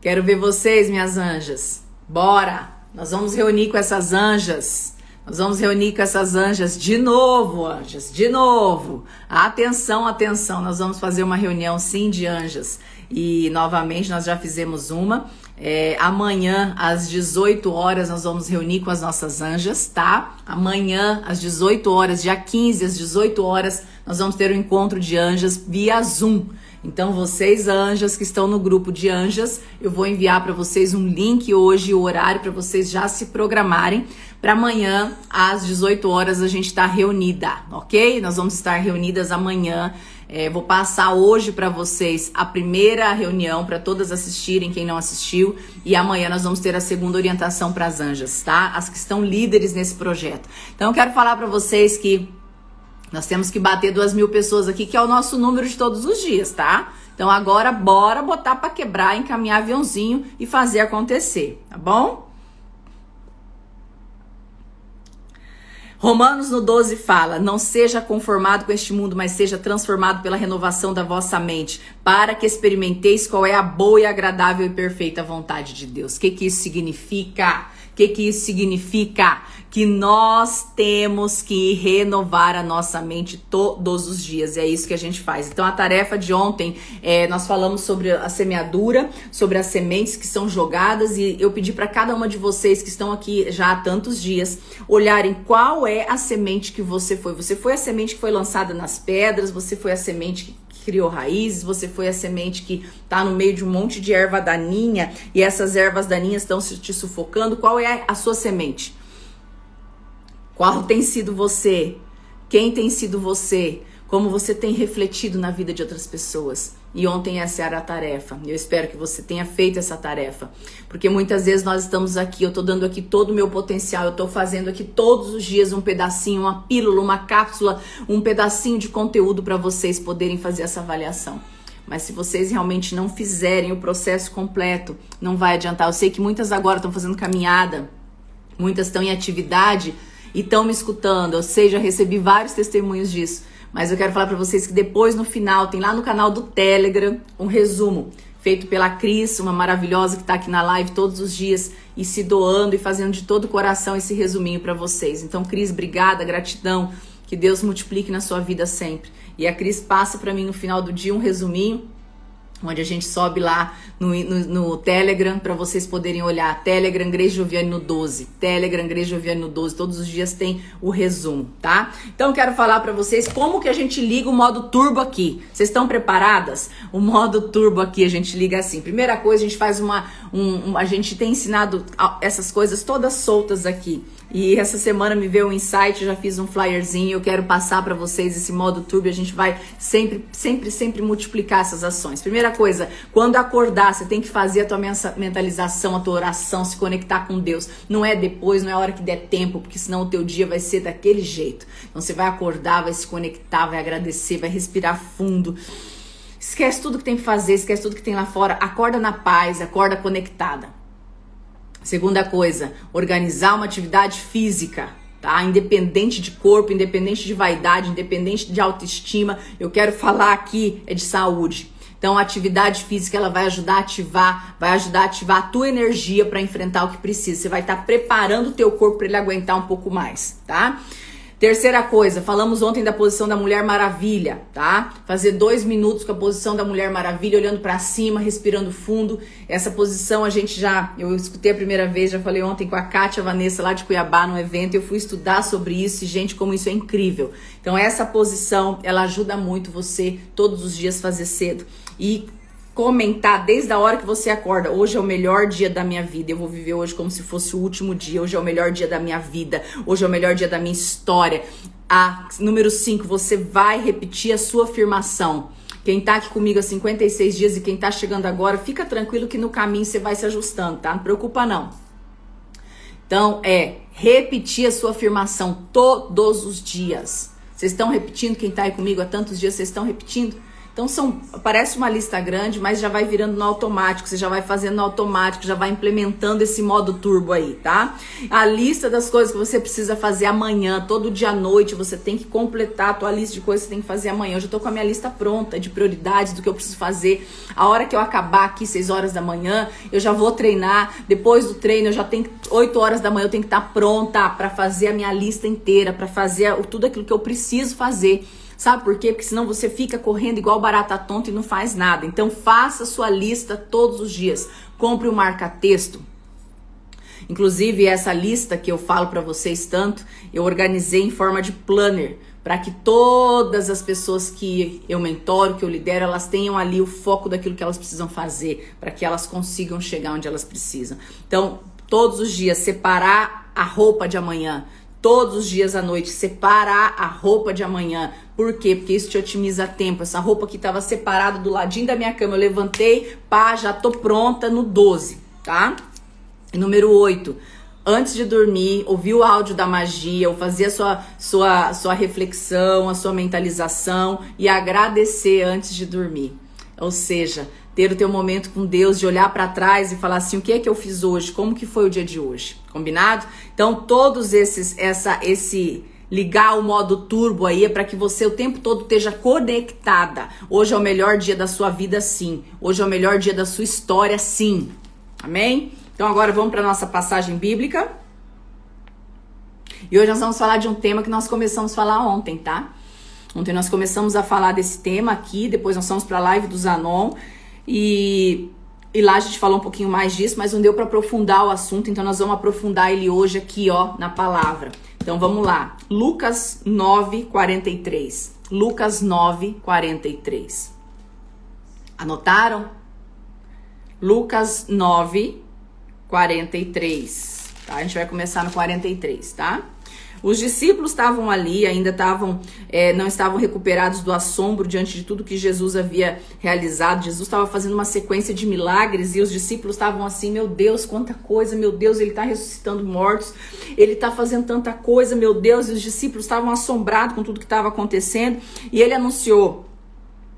Quero ver vocês, minhas anjas. Bora! Nós vamos reunir com essas anjas. Nós vamos reunir com essas anjas de novo, anjas, de novo. Atenção, atenção, nós vamos fazer uma reunião sim de anjas. E novamente nós já fizemos uma. É, amanhã, às 18 horas, nós vamos reunir com as nossas anjas, tá? Amanhã, às 18 horas, dia 15, às 18 horas, nós vamos ter um encontro de anjas via Zoom. Então, vocês anjas que estão no grupo de anjas, eu vou enviar para vocês um link hoje, o horário para vocês já se programarem para amanhã às 18 horas a gente está reunida, ok? Nós vamos estar reunidas amanhã. É, vou passar hoje para vocês a primeira reunião para todas assistirem, quem não assistiu, e amanhã nós vamos ter a segunda orientação para as anjas, tá? As que estão líderes nesse projeto. Então eu quero falar para vocês que nós temos que bater duas mil pessoas aqui, que é o nosso número de todos os dias, tá? Então agora bora botar para quebrar, encaminhar aviãozinho e fazer acontecer, tá bom? Romanos no 12 fala: Não seja conformado com este mundo, mas seja transformado pela renovação da vossa mente, para que experimenteis qual é a boa e agradável e perfeita vontade de Deus. O que, que isso significa? O que, que isso significa? que nós temos que renovar a nossa mente todos os dias. E é isso que a gente faz. Então, a tarefa de ontem, é, nós falamos sobre a semeadura, sobre as sementes que são jogadas, e eu pedi para cada uma de vocês que estão aqui já há tantos dias olharem qual é a semente que você foi. Você foi a semente que foi lançada nas pedras, você foi a semente que criou raízes, você foi a semente que está no meio de um monte de erva daninha e essas ervas daninhas estão te sufocando. Qual é a sua semente? Qual tem sido você? Quem tem sido você? Como você tem refletido na vida de outras pessoas? E ontem essa era a tarefa. Eu espero que você tenha feito essa tarefa. Porque muitas vezes nós estamos aqui, eu estou dando aqui todo o meu potencial, eu estou fazendo aqui todos os dias um pedacinho, uma pílula, uma cápsula, um pedacinho de conteúdo para vocês poderem fazer essa avaliação. Mas se vocês realmente não fizerem o processo completo, não vai adiantar. Eu sei que muitas agora estão fazendo caminhada, muitas estão em atividade e estão me escutando. Eu sei, já recebi vários testemunhos disso. Mas eu quero falar para vocês que depois, no final, tem lá no canal do Telegram um resumo feito pela Cris, uma maravilhosa que está aqui na live todos os dias e se doando e fazendo de todo o coração esse resuminho para vocês. Então, Cris, obrigada, gratidão. Que Deus multiplique na sua vida sempre. E a Cris passa para mim no final do dia um resuminho onde a gente sobe lá no, no, no Telegram para vocês poderem olhar. Telegram Igreja Joviane no 12. Telegram Igreja Joviane no 12. Todos os dias tem o resumo, tá? Então quero falar para vocês como que a gente liga o modo turbo aqui. Vocês estão preparadas? O modo turbo aqui a gente liga assim. Primeira coisa, a gente faz uma um, um, a gente tem ensinado essas coisas todas soltas aqui. E essa semana me veio um insight, já fiz um flyerzinho, eu quero passar para vocês esse modo turbo, a gente vai sempre, sempre, sempre multiplicar essas ações. Primeira coisa, quando acordar, você tem que fazer a tua mentalização, a tua oração, se conectar com Deus. Não é depois, não é a hora que der tempo, porque senão o teu dia vai ser daquele jeito. Então você vai acordar, vai se conectar, vai agradecer, vai respirar fundo. Esquece tudo que tem que fazer, esquece tudo que tem lá fora. Acorda na paz, acorda conectada. Segunda coisa, organizar uma atividade física, tá? Independente de corpo, independente de vaidade, independente de autoestima. Eu quero falar aqui é de saúde. Então, a atividade física ela vai ajudar a ativar, vai ajudar a ativar a tua energia para enfrentar o que precisa. Você vai estar tá preparando o teu corpo para ele aguentar um pouco mais, tá? Terceira coisa, falamos ontem da posição da Mulher Maravilha, tá? Fazer dois minutos com a posição da Mulher Maravilha, olhando para cima, respirando fundo. Essa posição a gente já, eu escutei a primeira vez, já falei ontem com a Kátia Vanessa lá de Cuiabá no evento, eu fui estudar sobre isso e, gente, como isso é incrível. Então, essa posição, ela ajuda muito você todos os dias fazer cedo. E comentar desde a hora que você acorda. Hoje é o melhor dia da minha vida. Eu vou viver hoje como se fosse o último dia. Hoje é o melhor dia da minha vida. Hoje é o melhor dia da minha história. A número 5, você vai repetir a sua afirmação. Quem tá aqui comigo há 56 dias e quem tá chegando agora, fica tranquilo que no caminho você vai se ajustando, tá? Não preocupa não. Então, é repetir a sua afirmação todos os dias. Vocês estão repetindo? Quem tá aí comigo há tantos dias, vocês estão repetindo? Então são parece uma lista grande, mas já vai virando no automático, você já vai fazendo no automático, já vai implementando esse modo turbo aí, tá? A lista das coisas que você precisa fazer amanhã, todo dia à noite, você tem que completar a tua lista de coisas que você tem que fazer amanhã. Eu já tô com a minha lista pronta de prioridades do que eu preciso fazer. A hora que eu acabar aqui, 6 horas da manhã, eu já vou treinar. Depois do treino, eu já tenho 8 horas da manhã, eu tenho que estar tá pronta para fazer a minha lista inteira, para fazer tudo aquilo que eu preciso fazer Sabe por quê? Porque senão você fica correndo igual barata tonta e não faz nada. Então faça sua lista todos os dias. Compre um marca-texto. Inclusive essa lista que eu falo para vocês tanto, eu organizei em forma de planner para que todas as pessoas que eu mentoro, que eu lidero, elas tenham ali o foco daquilo que elas precisam fazer, para que elas consigam chegar onde elas precisam. Então, todos os dias separar a roupa de amanhã, todos os dias à noite, separar a roupa de amanhã. Por quê? Porque isso te otimiza tempo. Essa roupa que estava separada do ladinho da minha cama, eu levantei, pá, já tô pronta no 12, tá? Número 8, antes de dormir, ouvir o áudio da magia, ou fazer a sua, sua, sua reflexão, a sua mentalização e agradecer antes de dormir. Ou seja, ter o teu momento com Deus, de olhar para trás e falar assim, o que é que eu fiz hoje? Como que foi o dia de hoje? Combinado? Então, todos esses essa esse ligar o modo turbo aí é para que você o tempo todo esteja conectada. Hoje é o melhor dia da sua vida, sim. Hoje é o melhor dia da sua história, sim. Amém? Então agora vamos para nossa passagem bíblica. E hoje nós vamos falar de um tema que nós começamos a falar ontem, tá? Ontem nós começamos a falar desse tema aqui, depois nós fomos para a live do Zanon e, e lá a gente falou um pouquinho mais disso, mas não deu para aprofundar o assunto, então nós vamos aprofundar ele hoje aqui, ó, na palavra. Então vamos lá. Lucas 9, 43. Lucas 9, 43. Anotaram? Lucas 9, 43. Tá? A gente vai começar no 43, tá? Os discípulos estavam ali, ainda estavam, é, não estavam recuperados do assombro diante de tudo que Jesus havia realizado. Jesus estava fazendo uma sequência de milagres e os discípulos estavam assim: Meu Deus, quanta coisa, meu Deus, ele está ressuscitando mortos, ele está fazendo tanta coisa, meu Deus. E os discípulos estavam assombrados com tudo que estava acontecendo e ele anunciou.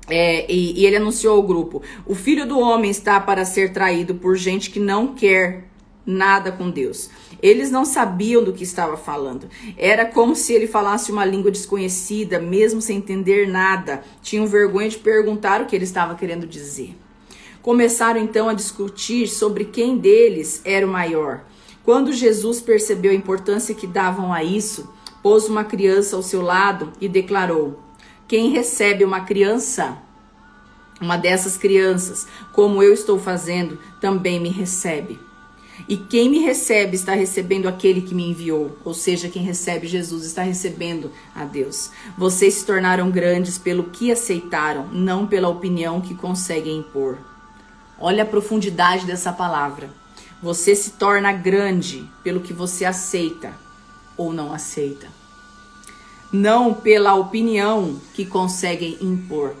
É, e, e ele anunciou ao grupo: O filho do homem está para ser traído por gente que não quer nada com Deus. Eles não sabiam do que estava falando. Era como se ele falasse uma língua desconhecida, mesmo sem entender nada. Tinham vergonha de perguntar o que ele estava querendo dizer. Começaram então a discutir sobre quem deles era o maior. Quando Jesus percebeu a importância que davam a isso, pôs uma criança ao seu lado e declarou: Quem recebe uma criança, uma dessas crianças, como eu estou fazendo, também me recebe. E quem me recebe está recebendo aquele que me enviou, ou seja, quem recebe Jesus está recebendo a Deus. Vocês se tornaram grandes pelo que aceitaram, não pela opinião que conseguem impor. Olha a profundidade dessa palavra. Você se torna grande pelo que você aceita ou não aceita. Não pela opinião que conseguem impor.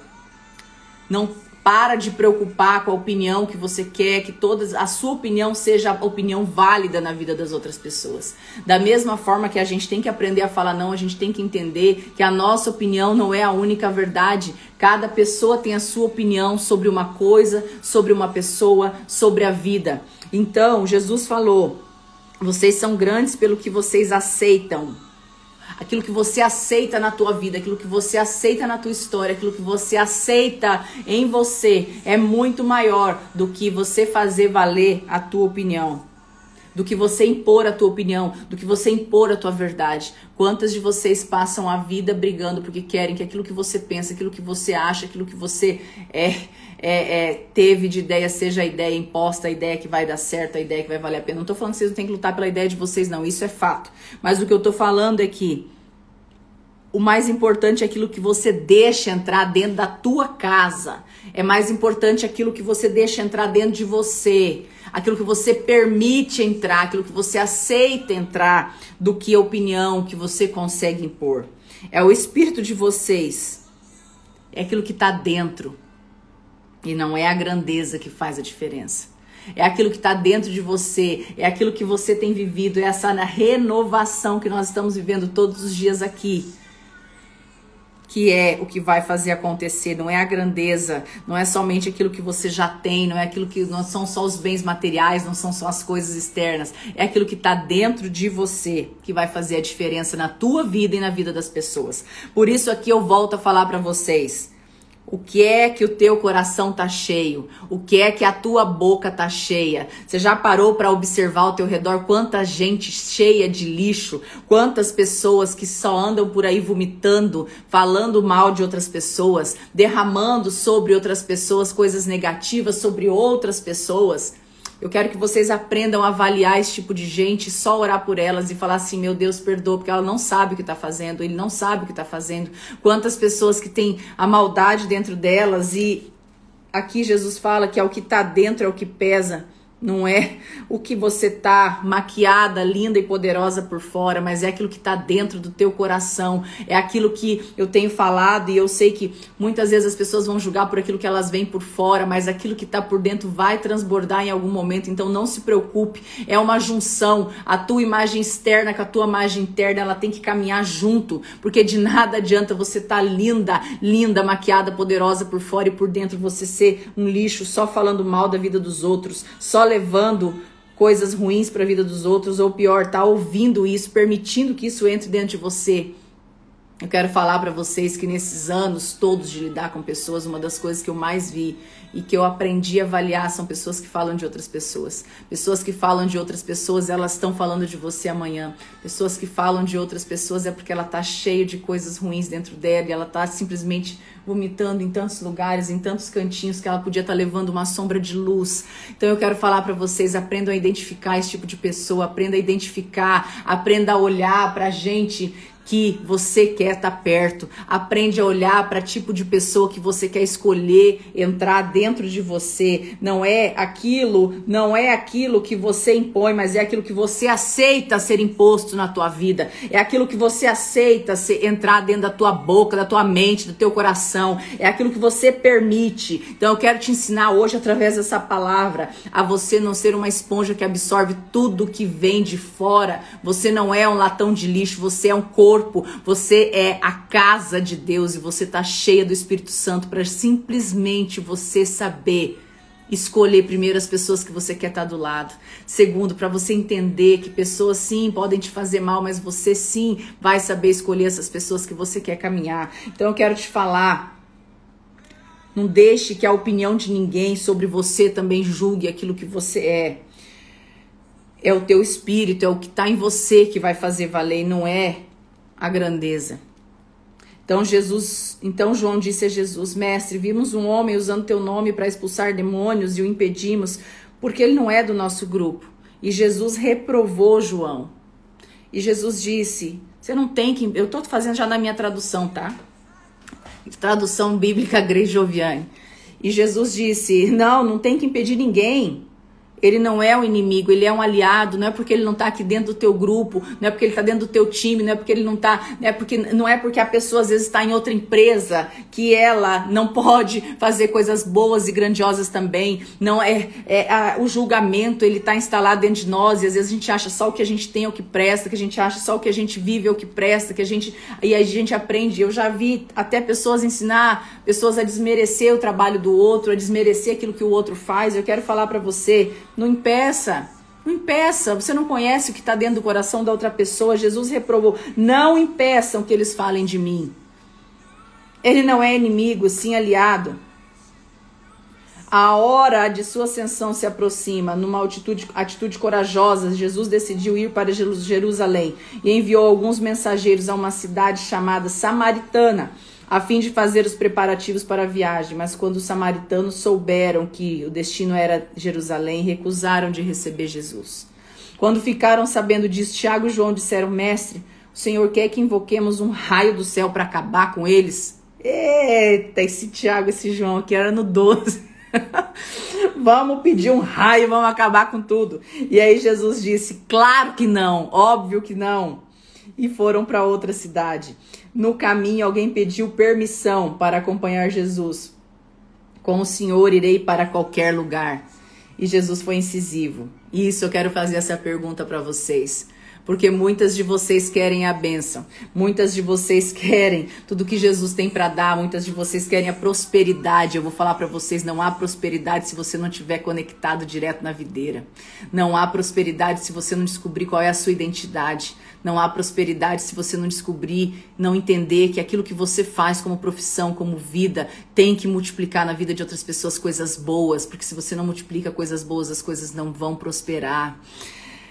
Não para de preocupar com a opinião que você quer, que todas a sua opinião seja a opinião válida na vida das outras pessoas. Da mesma forma que a gente tem que aprender a falar não, a gente tem que entender que a nossa opinião não é a única verdade. Cada pessoa tem a sua opinião sobre uma coisa, sobre uma pessoa, sobre a vida. Então, Jesus falou: vocês são grandes pelo que vocês aceitam aquilo que você aceita na tua vida, aquilo que você aceita na tua história, aquilo que você aceita em você é muito maior do que você fazer valer a tua opinião. Do que você impor a tua opinião, do que você impor a tua verdade. Quantas de vocês passam a vida brigando porque querem que aquilo que você pensa, aquilo que você acha, aquilo que você é, é, é, teve de ideia seja a ideia imposta, a ideia que vai dar certo, a ideia que vai valer a pena. Não tô falando que vocês não têm que lutar pela ideia de vocês, não. Isso é fato. Mas o que eu tô falando é que o mais importante é aquilo que você deixa entrar dentro da tua casa. É mais importante aquilo que você deixa entrar dentro de você. Aquilo que você permite entrar, aquilo que você aceita entrar, do que a opinião que você consegue impor. É o espírito de vocês. É aquilo que está dentro. E não é a grandeza que faz a diferença. É aquilo que está dentro de você, é aquilo que você tem vivido, é essa renovação que nós estamos vivendo todos os dias aqui que é o que vai fazer acontecer, não é a grandeza, não é somente aquilo que você já tem, não é aquilo que não são só os bens materiais, não são só as coisas externas, é aquilo que está dentro de você que vai fazer a diferença na tua vida e na vida das pessoas. Por isso aqui eu volto a falar para vocês. O que é que o teu coração tá cheio? O que é que a tua boca tá cheia? Você já parou para observar ao teu redor quanta gente cheia de lixo, quantas pessoas que só andam por aí vomitando, falando mal de outras pessoas, derramando sobre outras pessoas coisas negativas sobre outras pessoas? Eu quero que vocês aprendam a avaliar esse tipo de gente, só orar por elas e falar assim: meu Deus, perdoa, porque ela não sabe o que está fazendo, ele não sabe o que está fazendo. Quantas pessoas que têm a maldade dentro delas e aqui Jesus fala que é o que está dentro é o que pesa não é o que você tá maquiada, linda e poderosa por fora, mas é aquilo que tá dentro do teu coração, é aquilo que eu tenho falado e eu sei que muitas vezes as pessoas vão julgar por aquilo que elas veem por fora, mas aquilo que tá por dentro vai transbordar em algum momento, então não se preocupe, é uma junção, a tua imagem externa com a tua imagem interna, ela tem que caminhar junto, porque de nada adianta você tá linda, linda, maquiada, poderosa por fora e por dentro você ser um lixo, só falando mal da vida dos outros, só levando coisas ruins para a vida dos outros, ou pior, tá ouvindo isso, permitindo que isso entre dentro de você. Eu quero falar para vocês que nesses anos todos de lidar com pessoas, uma das coisas que eu mais vi e que eu aprendi a avaliar são pessoas que falam de outras pessoas. Pessoas que falam de outras pessoas, elas estão falando de você amanhã. Pessoas que falam de outras pessoas é porque ela tá cheia de coisas ruins dentro dela e ela tá simplesmente vomitando em tantos lugares, em tantos cantinhos que ela podia estar tá levando uma sombra de luz. Então eu quero falar para vocês, aprendam a identificar esse tipo de pessoa, aprenda a identificar, aprenda a olhar pra gente que você quer estar tá perto. Aprende a olhar para tipo de pessoa que você quer escolher entrar dentro de você. Não é aquilo, não é aquilo que você impõe, mas é aquilo que você aceita ser imposto na tua vida. É aquilo que você aceita ser, entrar dentro da tua boca, da tua mente, do teu coração. É aquilo que você permite. Então eu quero te ensinar hoje através dessa palavra a você não ser uma esponja que absorve tudo que vem de fora. Você não é um latão de lixo, você é um corpo corpo, você é a casa de Deus e você está cheia do Espírito Santo para simplesmente você saber escolher primeiro as pessoas que você quer estar tá do lado. Segundo, para você entender que pessoas sim podem te fazer mal, mas você sim vai saber escolher essas pessoas que você quer caminhar. Então eu quero te falar não deixe que a opinião de ninguém sobre você também julgue aquilo que você é. É o teu espírito, é o que está em você que vai fazer valer, não é a grandeza. Então Jesus, então João disse a Jesus: Mestre, vimos um homem usando teu nome para expulsar demônios e o impedimos, porque ele não é do nosso grupo. E Jesus reprovou João. E Jesus disse: Você não tem que. Eu estou fazendo já na minha tradução, tá? Tradução bíblica Grejoviane. E Jesus disse: Não, não tem que impedir ninguém. Ele não é um inimigo, ele é um aliado. Não é porque ele não está aqui dentro do teu grupo, não é porque ele está dentro do teu time, não é porque ele não está, não é porque não é porque a pessoa às vezes está em outra empresa que ela não pode fazer coisas boas e grandiosas também. Não é, é a, o julgamento ele está instalado dentro de nós e às vezes a gente acha só o que a gente tem é o que presta, que a gente acha só o que a gente vive é o que presta, que a gente e a gente aprende. Eu já vi até pessoas ensinar pessoas a desmerecer o trabalho do outro, a desmerecer aquilo que o outro faz. Eu quero falar para você não impeça. Não impeça. Você não conhece o que está dentro do coração da outra pessoa. Jesus reprovou. Não impeçam que eles falem de mim. Ele não é inimigo, sim aliado. A hora de sua ascensão se aproxima. Numa atitude, atitude corajosa, Jesus decidiu ir para Jerusalém e enviou alguns mensageiros a uma cidade chamada Samaritana a fim de fazer os preparativos para a viagem. Mas quando os samaritanos souberam que o destino era Jerusalém, recusaram de receber Jesus. Quando ficaram sabendo disso, Tiago e João disseram: Mestre, o Senhor quer que invoquemos um raio do céu para acabar com eles? Eita, esse Tiago, esse João aqui era no 12. vamos pedir um raio, vamos acabar com tudo. E aí Jesus disse: Claro que não, óbvio que não. E foram para outra cidade. No caminho, alguém pediu permissão para acompanhar Jesus. Com o Senhor irei para qualquer lugar. E Jesus foi incisivo. E isso eu quero fazer essa pergunta para vocês. Porque muitas de vocês querem a bênção, muitas de vocês querem tudo que Jesus tem para dar, muitas de vocês querem a prosperidade. Eu vou falar para vocês: não há prosperidade se você não estiver conectado direto na videira. Não há prosperidade se você não descobrir qual é a sua identidade. Não há prosperidade se você não descobrir, não entender que aquilo que você faz como profissão, como vida, tem que multiplicar na vida de outras pessoas coisas boas, porque se você não multiplica coisas boas, as coisas não vão prosperar.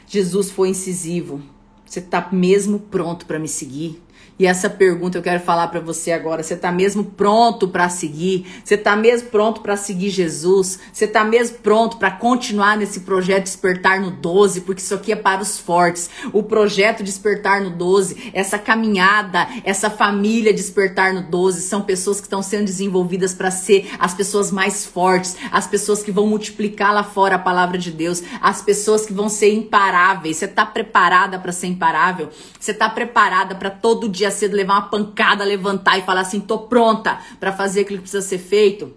Jesus foi incisivo. Você está mesmo pronto para me seguir? E essa pergunta eu quero falar para você agora. Você está mesmo pronto para seguir? Você está mesmo pronto para seguir Jesus? Você está mesmo pronto para continuar nesse projeto Despertar no 12? Porque isso aqui é para os fortes. O projeto Despertar no 12, essa caminhada, essa família Despertar no 12, são pessoas que estão sendo desenvolvidas para ser as pessoas mais fortes, as pessoas que vão multiplicar lá fora a palavra de Deus, as pessoas que vão ser imparáveis. Você está preparada para ser imparável? Você está preparada para todo dia dia cedo levar uma pancada, levantar e falar assim: tô pronta para fazer aquilo que precisa ser feito.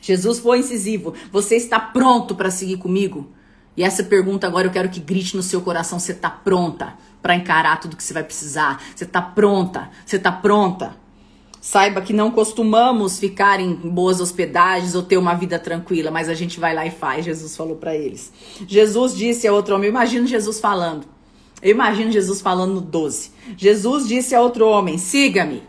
Jesus foi incisivo. Você está pronto para seguir comigo? E essa pergunta agora eu quero que grite no seu coração: você está pronta para encarar tudo que você vai precisar? Você está pronta? Você está pronta? Saiba que não costumamos ficar em boas hospedagens ou ter uma vida tranquila, mas a gente vai lá e faz. Jesus falou para eles. Jesus disse a outro homem: imagina Jesus falando. Eu imagino Jesus falando no 12. Jesus disse a outro homem: siga-me.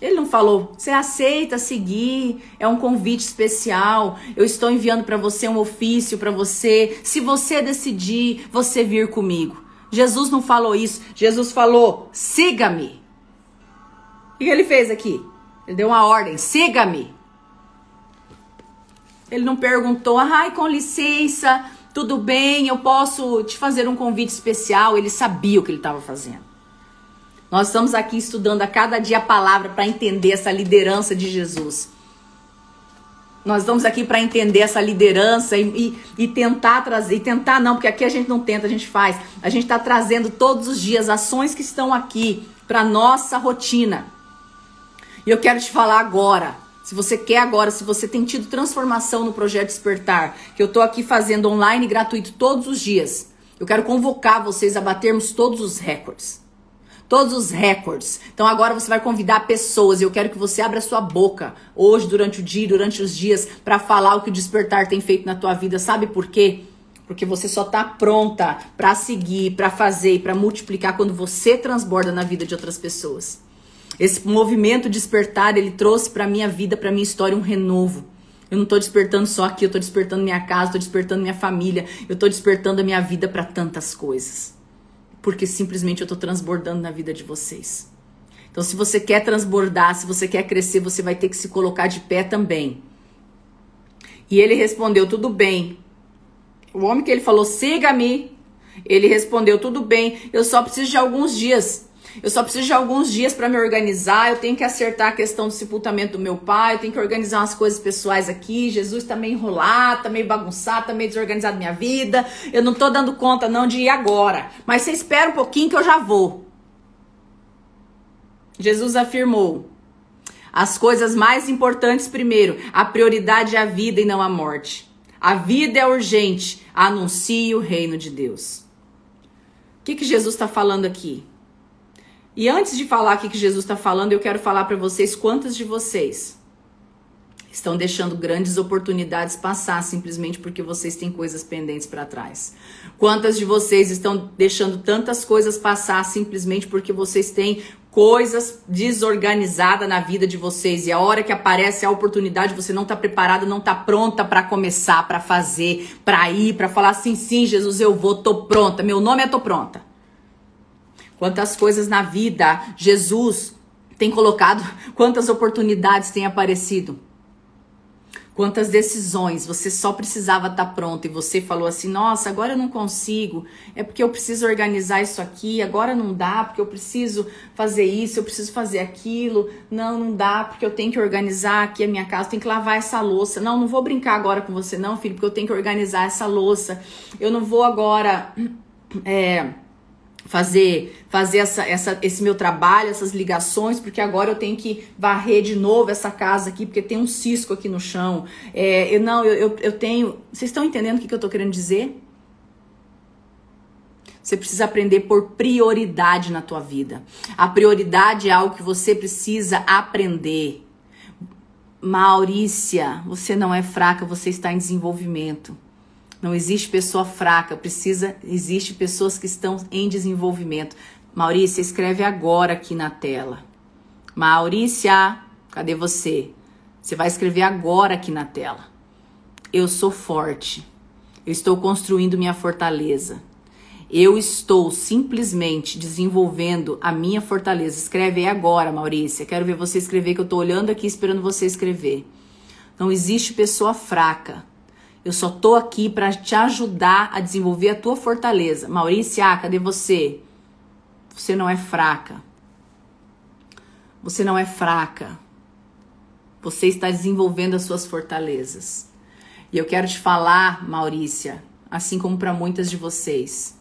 Ele não falou, você aceita seguir, é um convite especial. Eu estou enviando para você um ofício para você. Se você decidir, você vir comigo. Jesus não falou isso. Jesus falou: siga-me. O que ele fez aqui? Ele deu uma ordem: siga-me. Ele não perguntou, ai, com licença, tudo bem, eu posso te fazer um convite especial. Ele sabia o que ele estava fazendo. Nós estamos aqui estudando a cada dia a palavra para entender essa liderança de Jesus. Nós estamos aqui para entender essa liderança e, e, e, tentar trazer, e tentar não, porque aqui a gente não tenta, a gente faz. A gente está trazendo todos os dias ações que estão aqui para nossa rotina. E eu quero te falar agora se você quer agora, se você tem tido transformação no projeto Despertar, que eu estou aqui fazendo online gratuito todos os dias, eu quero convocar vocês a batermos todos os recordes. Todos os recordes. Então agora você vai convidar pessoas e eu quero que você abra sua boca hoje, durante o dia, durante os dias, para falar o que o Despertar tem feito na tua vida. Sabe por quê? Porque você só está pronta para seguir, para fazer e para multiplicar quando você transborda na vida de outras pessoas. Esse movimento despertar, ele trouxe para minha vida, para minha história um renovo. Eu não estou despertando só aqui, eu estou despertando minha casa, estou despertando minha família, eu estou despertando a minha vida para tantas coisas. Porque simplesmente eu estou transbordando na vida de vocês. Então, se você quer transbordar, se você quer crescer, você vai ter que se colocar de pé também. E ele respondeu: tudo bem. O homem que ele falou, siga-me. Ele respondeu: tudo bem, eu só preciso de alguns dias. Eu só preciso de alguns dias para me organizar. Eu tenho que acertar a questão do sepultamento do meu pai. Eu tenho que organizar umas coisas pessoais aqui. Jesus tá meio enrolado, tá meio bagunçado, tá meio desorganizado minha vida. Eu não tô dando conta não de ir agora. Mas você espera um pouquinho que eu já vou. Jesus afirmou: as coisas mais importantes primeiro. A prioridade é a vida e não a morte. A vida é urgente. Anuncie o reino de Deus. O que, que Jesus está falando aqui? E antes de falar aqui que Jesus está falando, eu quero falar para vocês quantas de vocês estão deixando grandes oportunidades passar simplesmente porque vocês têm coisas pendentes para trás. Quantas de vocês estão deixando tantas coisas passar simplesmente porque vocês têm coisas desorganizadas na vida de vocês e a hora que aparece a oportunidade você não está preparada, não está pronta para começar, para fazer, para ir, para falar assim, sim, Jesus, eu vou, tô pronta. Meu nome é tô pronta. Quantas coisas na vida Jesus tem colocado, quantas oportunidades tem aparecido. Quantas decisões você só precisava estar tá pronto e você falou assim: "Nossa, agora eu não consigo. É porque eu preciso organizar isso aqui, agora não dá, porque eu preciso fazer isso, eu preciso fazer aquilo. Não, não dá, porque eu tenho que organizar aqui a minha casa, tenho que lavar essa louça. Não, não vou brincar agora com você não, filho, porque eu tenho que organizar essa louça. Eu não vou agora é, fazer fazer essa, essa, esse meu trabalho, essas ligações, porque agora eu tenho que varrer de novo essa casa aqui, porque tem um cisco aqui no chão. É, eu não, eu, eu, eu tenho. Vocês estão entendendo o que, que eu estou querendo dizer? Você precisa aprender por prioridade na tua vida. A prioridade é algo que você precisa aprender. Maurícia, você não é fraca, você está em desenvolvimento. Não existe pessoa fraca, precisa, existe pessoas que estão em desenvolvimento. Maurícia, escreve agora aqui na tela. Maurícia, cadê você? Você vai escrever agora aqui na tela. Eu sou forte. Eu estou construindo minha fortaleza. Eu estou simplesmente desenvolvendo a minha fortaleza. Escreve aí agora, Maurícia. Quero ver você escrever, que eu estou olhando aqui esperando você escrever. Não existe pessoa fraca. Eu só tô aqui para te ajudar a desenvolver a tua fortaleza. Maurícia, cadê você? Você não é fraca. Você não é fraca. Você está desenvolvendo as suas fortalezas. E eu quero te falar, Maurícia, assim como para muitas de vocês,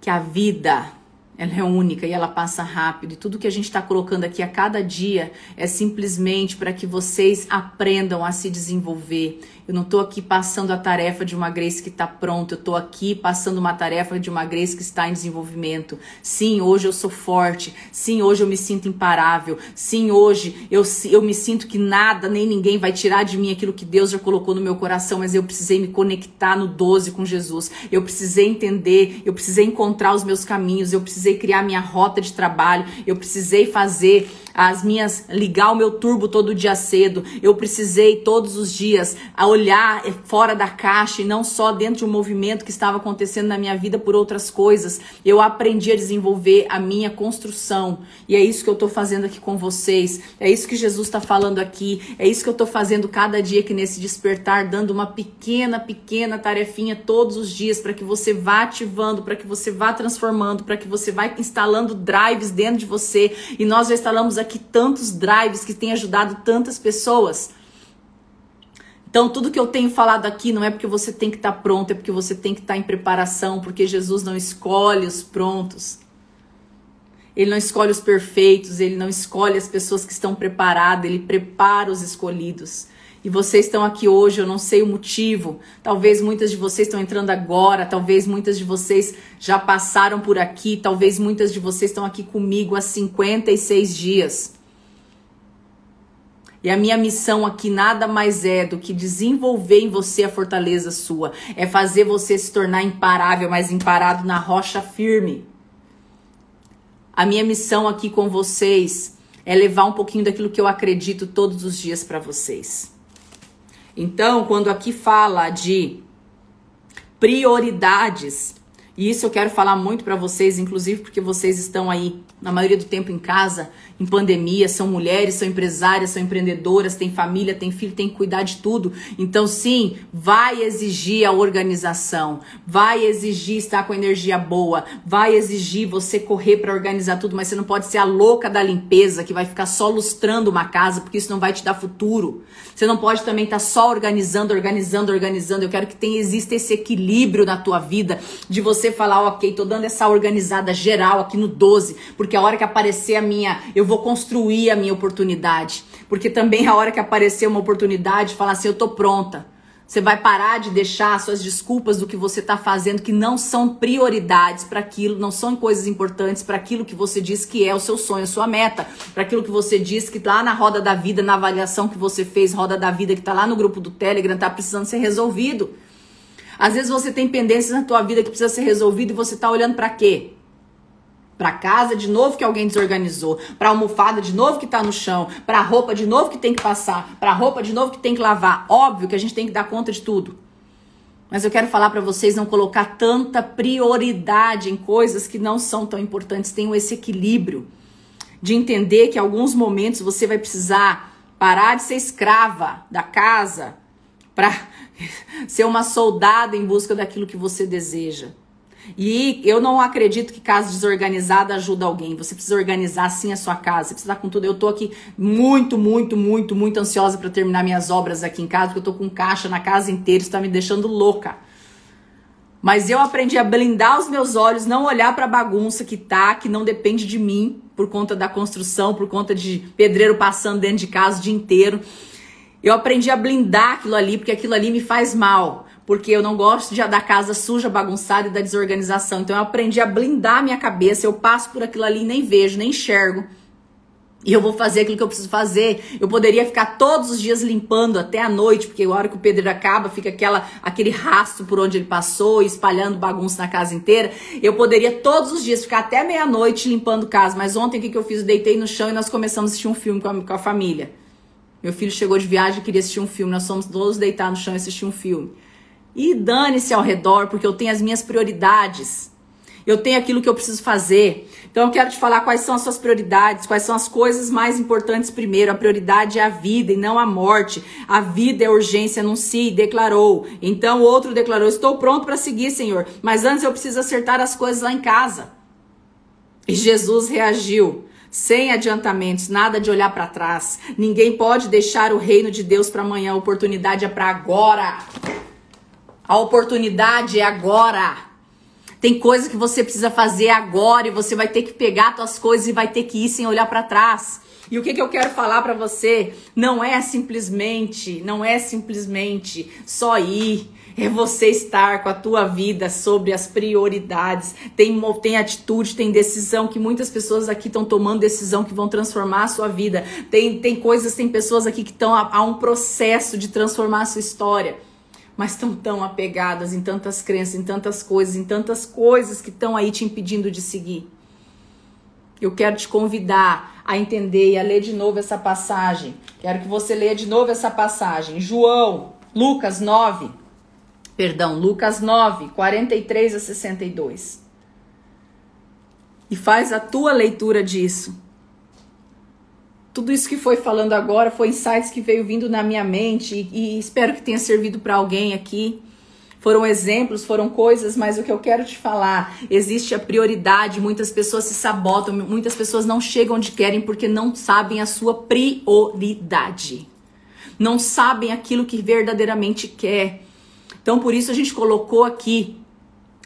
que a vida ela é única e ela passa rápido. E tudo que a gente está colocando aqui a cada dia é simplesmente para que vocês aprendam a se desenvolver. Eu não estou aqui passando a tarefa de uma Grace que está pronta, eu estou aqui passando uma tarefa de uma Grace que está em desenvolvimento. Sim, hoje eu sou forte. Sim, hoje eu me sinto imparável. Sim, hoje eu, eu me sinto que nada nem ninguém vai tirar de mim aquilo que Deus já colocou no meu coração, mas eu precisei me conectar no 12 com Jesus. Eu precisei entender, eu precisei encontrar os meus caminhos, eu precisei criar minha rota de trabalho, eu precisei fazer as minhas ligar o meu turbo todo dia cedo. Eu precisei todos os dias olhar fora da caixa e não só dentro de um movimento que estava acontecendo na minha vida por outras coisas. Eu aprendi a desenvolver a minha construção e é isso que eu estou fazendo aqui com vocês. É isso que Jesus está falando aqui. É isso que eu estou fazendo cada dia aqui nesse despertar, dando uma pequena, pequena tarefinha todos os dias para que você vá ativando, para que você vá transformando, para que você vá instalando drives dentro de você e nós já instalamos aqui tantos drives que têm ajudado tantas pessoas. Então, tudo que eu tenho falado aqui não é porque você tem que estar tá pronto, é porque você tem que estar tá em preparação, porque Jesus não escolhe os prontos. Ele não escolhe os perfeitos, ele não escolhe as pessoas que estão preparadas, ele prepara os escolhidos. E vocês estão aqui hoje, eu não sei o motivo. Talvez muitas de vocês estão entrando agora, talvez muitas de vocês já passaram por aqui, talvez muitas de vocês estão aqui comigo há 56 dias. E a minha missão aqui nada mais é do que desenvolver em você a fortaleza sua. É fazer você se tornar imparável, mas imparado na rocha firme. A minha missão aqui com vocês é levar um pouquinho daquilo que eu acredito todos os dias para vocês. Então, quando aqui fala de prioridades, e isso eu quero falar muito para vocês, inclusive porque vocês estão aí na maioria do tempo em casa, em pandemia, são mulheres, são empresárias, são empreendedoras, têm família, têm filho, têm que cuidar de tudo. Então, sim, vai exigir a organização, vai exigir estar com energia boa, vai exigir você correr para organizar tudo, mas você não pode ser a louca da limpeza que vai ficar só lustrando uma casa, porque isso não vai te dar futuro. Você não pode também estar tá só organizando, organizando, organizando. Eu quero que tenha exista esse equilíbrio na tua vida de você falar, OK, tô dando essa organizada geral aqui no 12, porque a hora que aparecer a minha, eu vou construir a minha oportunidade. Porque também a hora que aparecer uma oportunidade, falar assim, eu tô pronta. Você vai parar de deixar suas desculpas do que você está fazendo, que não são prioridades para aquilo, não são coisas importantes para aquilo que você diz que é o seu sonho, a sua meta, para aquilo que você diz que lá na roda da vida, na avaliação que você fez, roda da vida que está lá no grupo do Telegram, está precisando ser resolvido. Às vezes você tem pendências na tua vida que precisa ser resolvido e você está olhando para quê? Para casa de novo que alguém desorganizou, para almofada de novo que tá no chão, para roupa de novo que tem que passar, para roupa de novo que tem que lavar. Óbvio que a gente tem que dar conta de tudo. Mas eu quero falar para vocês não colocar tanta prioridade em coisas que não são tão importantes. Tenham esse equilíbrio de entender que em alguns momentos você vai precisar parar de ser escrava da casa para ser uma soldada em busca daquilo que você deseja. E eu não acredito que casa desorganizada ajuda alguém. Você precisa organizar sim a sua casa. Você precisa estar com tudo. Eu tô aqui muito, muito, muito, muito ansiosa para terminar minhas obras aqui em casa, porque eu tô com caixa na casa inteira, isso tá me deixando louca. Mas eu aprendi a blindar os meus olhos, não olhar para a bagunça que tá, que não depende de mim, por conta da construção, por conta de pedreiro passando dentro de casa o dia inteiro. Eu aprendi a blindar aquilo ali, porque aquilo ali me faz mal. Porque eu não gosto de da casa suja, bagunçada e da desorganização. Então eu aprendi a blindar minha cabeça, eu passo por aquilo ali, nem vejo, nem enxergo. E eu vou fazer aquilo que eu preciso fazer. Eu poderia ficar todos os dias limpando até a noite, porque a hora que o pedreiro acaba, fica aquela, aquele rastro por onde ele passou, espalhando bagunça na casa inteira. Eu poderia todos os dias ficar até meia-noite limpando casa. Mas ontem o que, que eu fiz? Eu deitei no chão e nós começamos a assistir um filme com a, com a família. Meu filho chegou de viagem e queria assistir um filme. Nós fomos todos deitar no chão e assistir um filme. E dane-se ao redor, porque eu tenho as minhas prioridades. Eu tenho aquilo que eu preciso fazer. Então eu quero te falar quais são as suas prioridades, quais são as coisas mais importantes primeiro. A prioridade é a vida e não a morte. A vida é urgência, anuncie, declarou. Então o outro declarou: Estou pronto para seguir, Senhor, mas antes eu preciso acertar as coisas lá em casa. E Jesus reagiu sem adiantamentos, nada de olhar para trás. Ninguém pode deixar o reino de Deus para amanhã. A oportunidade é para agora. A oportunidade é agora. Tem coisa que você precisa fazer agora e você vai ter que pegar suas coisas e vai ter que ir sem olhar para trás. E o que, que eu quero falar para você? Não é simplesmente, não é simplesmente só ir. É você estar com a tua vida sobre as prioridades. Tem, tem atitude, tem decisão que muitas pessoas aqui estão tomando decisão que vão transformar a sua vida. Tem, tem coisas, tem pessoas aqui que estão a, a um processo de transformar a sua história mas estão tão apegadas em tantas crenças, em tantas coisas, em tantas coisas que estão aí te impedindo de seguir. Eu quero te convidar a entender e a ler de novo essa passagem. Quero que você leia de novo essa passagem. João, Lucas 9, perdão, Lucas 9, 43 a 62. E faz a tua leitura disso. Tudo isso que foi falando agora foi insights que veio vindo na minha mente e, e espero que tenha servido para alguém aqui. Foram exemplos, foram coisas, mas o que eu quero te falar, existe a prioridade, muitas pessoas se sabotam, muitas pessoas não chegam onde querem porque não sabem a sua prioridade. Não sabem aquilo que verdadeiramente quer. Então por isso a gente colocou aqui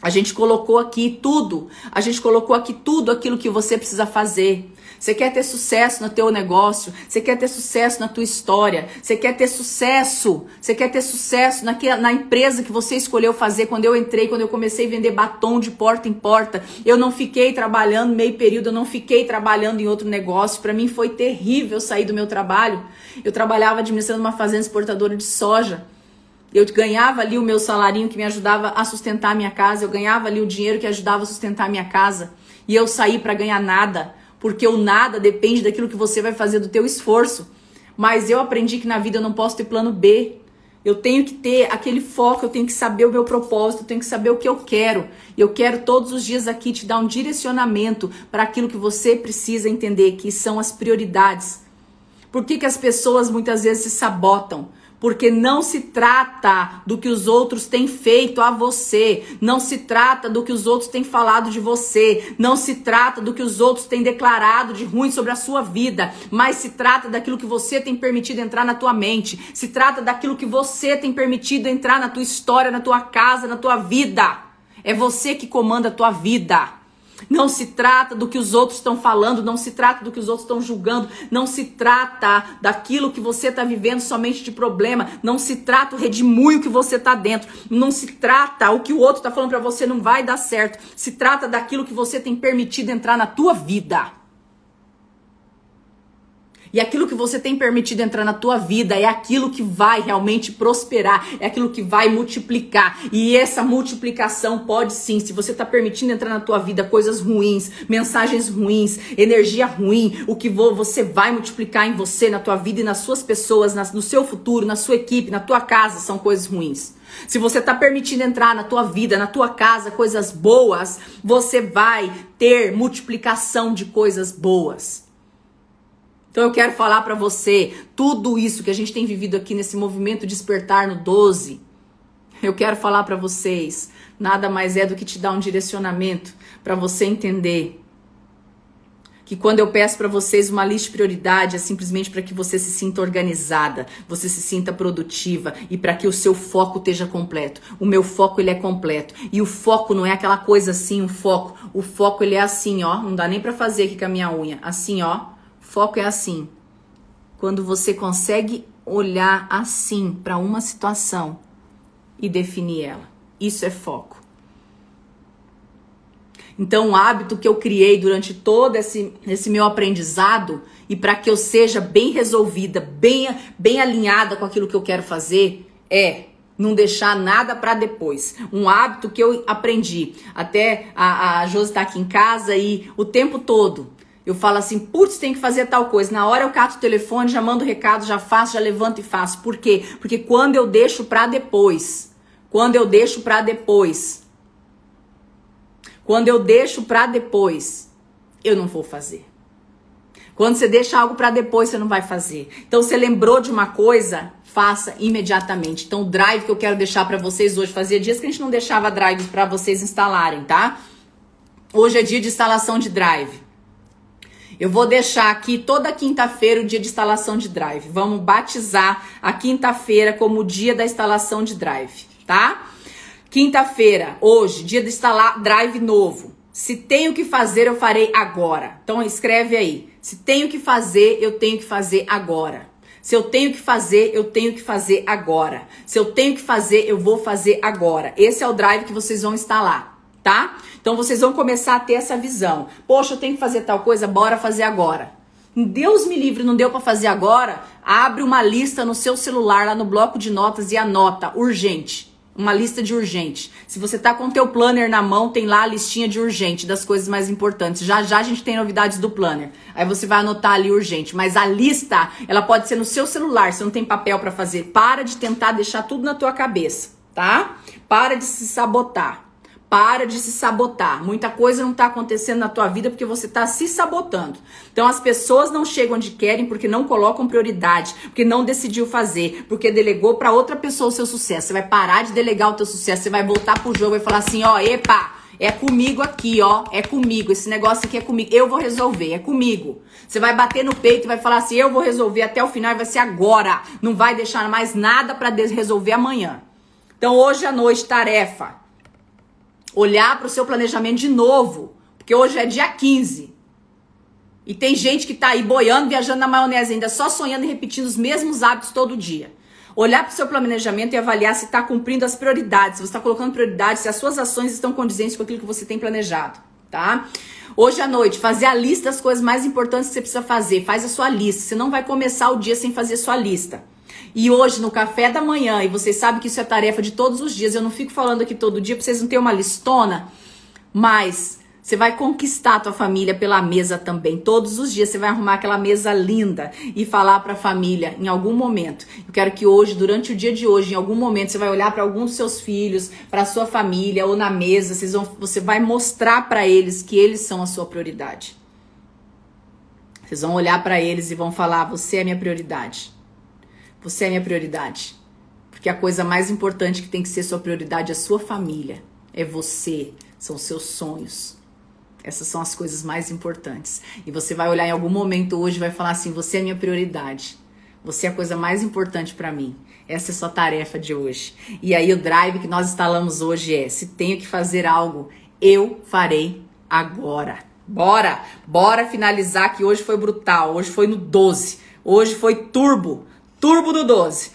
a gente colocou aqui tudo. A gente colocou aqui tudo aquilo que você precisa fazer. Você quer ter sucesso no teu negócio, você quer ter sucesso na tua história, você quer ter sucesso, você quer ter sucesso naquela, na empresa que você escolheu fazer. Quando eu entrei, quando eu comecei a vender batom de porta em porta, eu não fiquei trabalhando meio período, eu não fiquei trabalhando em outro negócio. Para mim foi terrível sair do meu trabalho. Eu trabalhava administrando uma fazenda exportadora de soja. Eu ganhava ali o meu salarinho que me ajudava a sustentar a minha casa, eu ganhava ali o dinheiro que ajudava a sustentar a minha casa. E eu saí para ganhar nada porque o nada depende daquilo que você vai fazer do teu esforço. Mas eu aprendi que na vida eu não posso ter plano B. Eu tenho que ter aquele foco, eu tenho que saber o meu propósito, eu tenho que saber o que eu quero. Eu quero todos os dias aqui te dar um direcionamento para aquilo que você precisa entender, que são as prioridades. Por que, que as pessoas muitas vezes se sabotam? Porque não se trata do que os outros têm feito a você, não se trata do que os outros têm falado de você, não se trata do que os outros têm declarado de ruim sobre a sua vida, mas se trata daquilo que você tem permitido entrar na tua mente, se trata daquilo que você tem permitido entrar na tua história, na tua casa, na tua vida. É você que comanda a tua vida. Não se trata do que os outros estão falando, não se trata do que os outros estão julgando, não se trata daquilo que você está vivendo somente de problema, não se trata o redemoinho que você está dentro, não se trata o que o outro está falando para você não vai dar certo, se trata daquilo que você tem permitido entrar na tua vida. E aquilo que você tem permitido entrar na tua vida é aquilo que vai realmente prosperar, é aquilo que vai multiplicar. E essa multiplicação pode sim, se você está permitindo entrar na tua vida coisas ruins, mensagens ruins, energia ruim, o que você vai multiplicar em você, na tua vida e nas suas pessoas, no seu futuro, na sua equipe, na tua casa, são coisas ruins. Se você está permitindo entrar na tua vida, na tua casa, coisas boas, você vai ter multiplicação de coisas boas. Então eu quero falar para você, tudo isso que a gente tem vivido aqui nesse movimento despertar no 12, eu quero falar para vocês, nada mais é do que te dar um direcionamento para você entender que quando eu peço para vocês uma lista de prioridade é simplesmente para que você se sinta organizada, você se sinta produtiva e para que o seu foco esteja completo. O meu foco ele é completo e o foco não é aquela coisa assim, um foco. O foco ele é assim, ó, não dá nem para fazer aqui com a minha unha, assim, ó Foco é assim. Quando você consegue olhar assim para uma situação e definir ela. Isso é foco. Então, o hábito que eu criei durante todo esse, esse meu aprendizado e para que eu seja bem resolvida, bem, bem alinhada com aquilo que eu quero fazer, é não deixar nada para depois. Um hábito que eu aprendi. Até a, a Josi tá aqui em casa e o tempo todo eu falo assim, putz, tem que fazer tal coisa. Na hora eu cato o telefone, já mando o recado, já faço, já levanto e faço. Por quê? Porque quando eu deixo para depois, quando eu deixo para depois, quando eu deixo para depois, eu não vou fazer. Quando você deixa algo para depois, você não vai fazer. Então, você lembrou de uma coisa, faça imediatamente. Então, o drive que eu quero deixar para vocês hoje, fazia dias que a gente não deixava drive para vocês instalarem, tá? Hoje é dia de instalação de drive. Eu vou deixar aqui toda quinta-feira o dia de instalação de drive. Vamos batizar a quinta-feira como o dia da instalação de drive, tá? Quinta-feira, hoje, dia de instalar drive novo. Se tenho que fazer, eu farei agora. Então escreve aí. Se tenho que fazer, eu tenho que fazer agora. Se eu tenho que fazer, eu tenho que fazer agora. Se eu tenho que fazer, eu vou fazer agora. Esse é o drive que vocês vão instalar, tá? Então vocês vão começar a ter essa visão. Poxa, eu tenho que fazer tal coisa, bora fazer agora. Deus me livre, não deu para fazer agora? Abre uma lista no seu celular lá no bloco de notas e anota urgente uma lista de urgente. Se você tá com o teu planner na mão, tem lá a listinha de urgente das coisas mais importantes. Já já a gente tem novidades do planner. Aí você vai anotar ali urgente, mas a lista, ela pode ser no seu celular, você não tem papel para fazer. Para de tentar deixar tudo na tua cabeça, tá? Para de se sabotar. Para de se sabotar. Muita coisa não está acontecendo na tua vida porque você está se sabotando. Então as pessoas não chegam onde querem porque não colocam prioridade, porque não decidiu fazer, porque delegou para outra pessoa o seu sucesso. Você vai parar de delegar o teu sucesso, você vai voltar pro jogo e falar assim, ó, epa, é comigo aqui, ó, é comigo. Esse negócio aqui é comigo. Eu vou resolver, é comigo. Você vai bater no peito e vai falar assim, eu vou resolver até o final e vai ser agora. Não vai deixar mais nada para resolver amanhã. Então hoje à noite tarefa olhar para o seu planejamento de novo, porque hoje é dia 15. E tem gente que está aí boiando, viajando na maionese ainda, só sonhando e repetindo os mesmos hábitos todo dia. Olhar para o seu planejamento e avaliar se está cumprindo as prioridades, se você está colocando prioridades, se as suas ações estão condizentes com aquilo que você tem planejado, tá? Hoje à noite, fazer a lista das coisas mais importantes que você precisa fazer. Faz a sua lista. Você não vai começar o dia sem fazer sua lista. E hoje, no café da manhã, e vocês sabem que isso é tarefa de todos os dias, eu não fico falando aqui todo dia pra vocês não terem uma listona, mas você vai conquistar a tua família pela mesa também. Todos os dias você vai arrumar aquela mesa linda e falar para a família em algum momento. Eu quero que hoje, durante o dia de hoje, em algum momento, você vai olhar para algum dos seus filhos, para sua família ou na mesa, vocês vão, você vai mostrar para eles que eles são a sua prioridade. Vocês vão olhar para eles e vão falar: "Você é minha prioridade". Você é minha prioridade. Porque a coisa mais importante que tem que ser sua prioridade é a sua família. É você. São seus sonhos. Essas são as coisas mais importantes. E você vai olhar em algum momento hoje e vai falar assim: você é minha prioridade. Você é a coisa mais importante para mim. Essa é a sua tarefa de hoje. E aí o drive que nós instalamos hoje é: se tenho que fazer algo, eu farei agora. Bora! Bora finalizar que hoje foi brutal. Hoje foi no 12. Hoje foi turbo. Turbo do 12.